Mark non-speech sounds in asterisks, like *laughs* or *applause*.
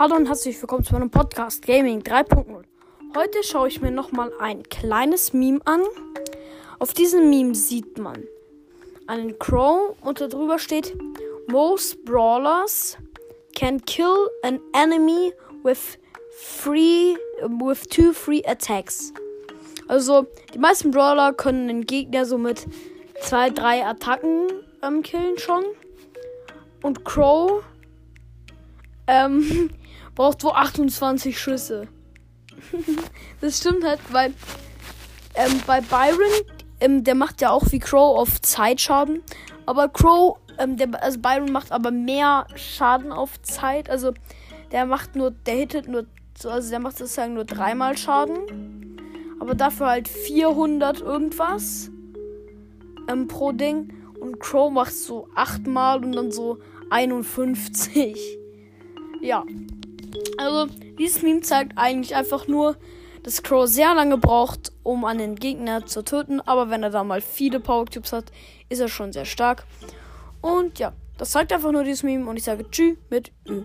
Hallo und herzlich willkommen zu meinem Podcast Gaming 3.0. Heute schaue ich mir nochmal ein kleines Meme an. Auf diesem Meme sieht man einen Crow und darüber steht Most Brawlers can kill an enemy with free with two free attacks. Also die meisten Brawler können den Gegner so mit zwei, drei Attacken ähm, killen schon. Und Crow ähm, *laughs* braucht wohl 28 Schüsse. *laughs* das stimmt halt, weil ähm, bei Byron, ähm, der macht ja auch wie Crow auf Zeitschaden. Aber Crow, ähm, der, also Byron macht aber mehr Schaden auf Zeit. Also der macht nur, der hittet nur, also der macht sozusagen nur dreimal Schaden. Aber dafür halt 400 irgendwas ähm, pro Ding. Und Crow macht so achtmal und dann so 51. Ja. Also, dieses Meme zeigt eigentlich einfach nur, dass Crow sehr lange braucht, um einen Gegner zu töten. Aber wenn er da mal viele Power Cubes hat, ist er schon sehr stark. Und ja, das zeigt einfach nur dieses Meme. Und ich sage Tschüss mit Ü.